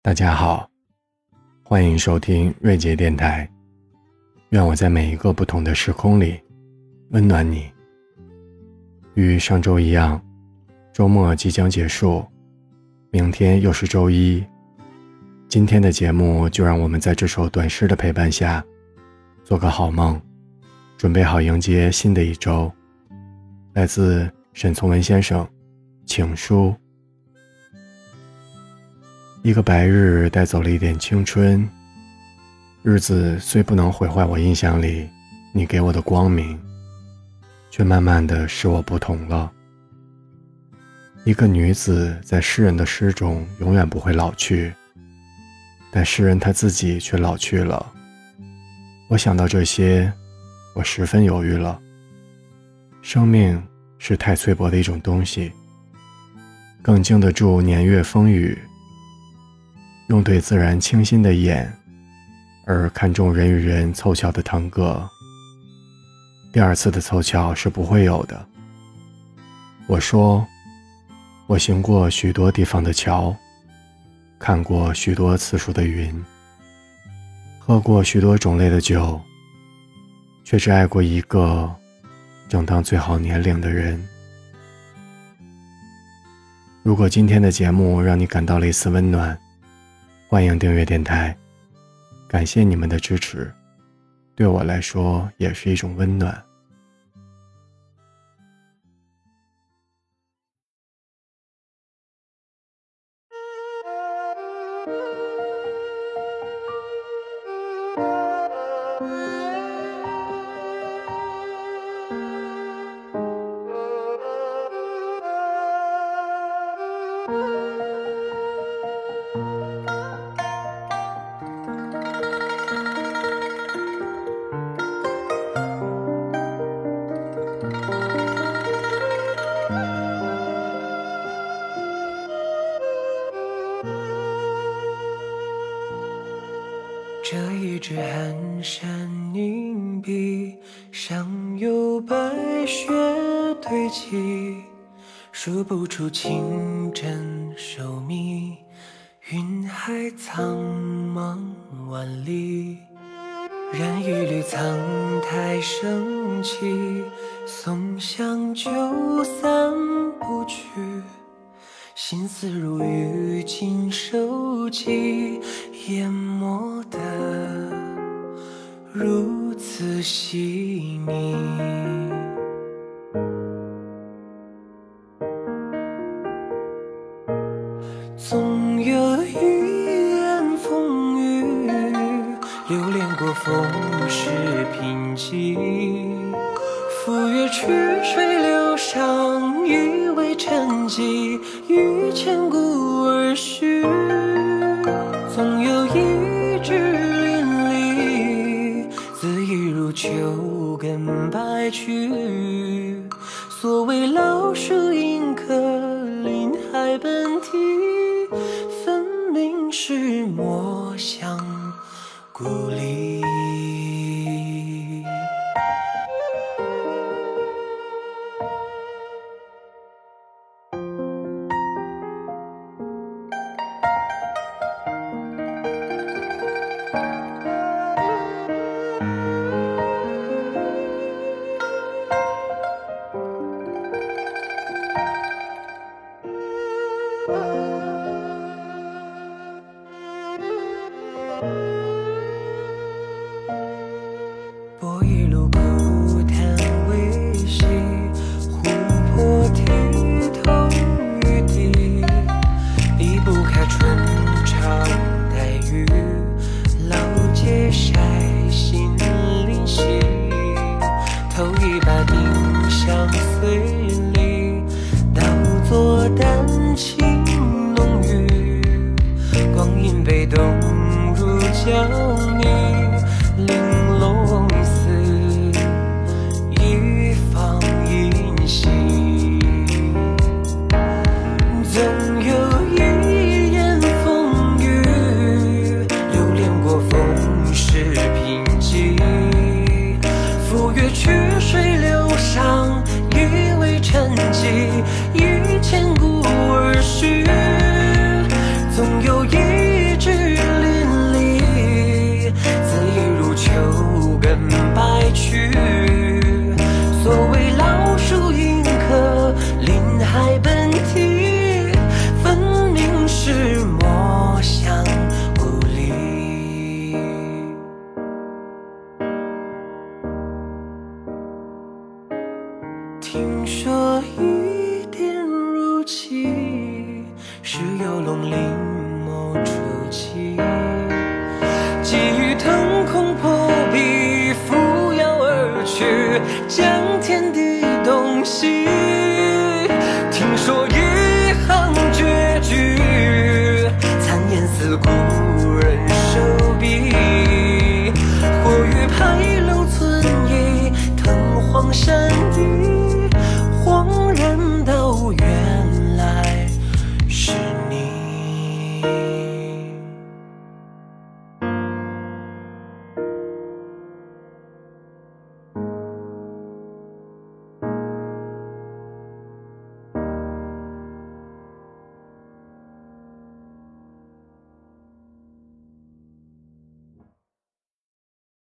大家好，欢迎收听瑞杰电台。愿我在每一个不同的时空里温暖你。与上周一样，周末即将结束，明天又是周一。今天的节目就让我们在这首短诗的陪伴下，做个好梦，准备好迎接新的一周。来自沈从文先生，请书。一个白日带走了一点青春，日子虽不能毁坏我印象里你给我的光明，却慢慢的使我不同了。一个女子在诗人的诗中永远不会老去，但诗人他自己却老去了。我想到这些，我十分犹豫了。生命是太脆薄的一种东西，更经得住年月风雨。用对自然清新的眼，而看重人与人凑巧的腾格。第二次的凑巧是不会有的。我说，我行过许多地方的桥，看过许多次数的云，喝过许多种类的酒，却只爱过一个正当最好年龄的人。如果今天的节目让你感到了一丝温暖，欢迎订阅电台，感谢你们的支持，对我来说也是一种温暖。一支寒山凝碧，上有白雪堆积，数不出清真寿密，云海苍茫万里。染一缕苍苔升起，松香就散不去。心思如雨尽收集，淹没如此细腻。总有一眼风雨，流连过风世贫瘠，赴约曲水流觞，以为沉寂。于千古根白去。所谓老树迎客，林海奔啼，分明是墨香故里。Bye. 有你。听说一点如漆，是游龙临眸出击，急雨腾空破壁，扶摇而去，将天。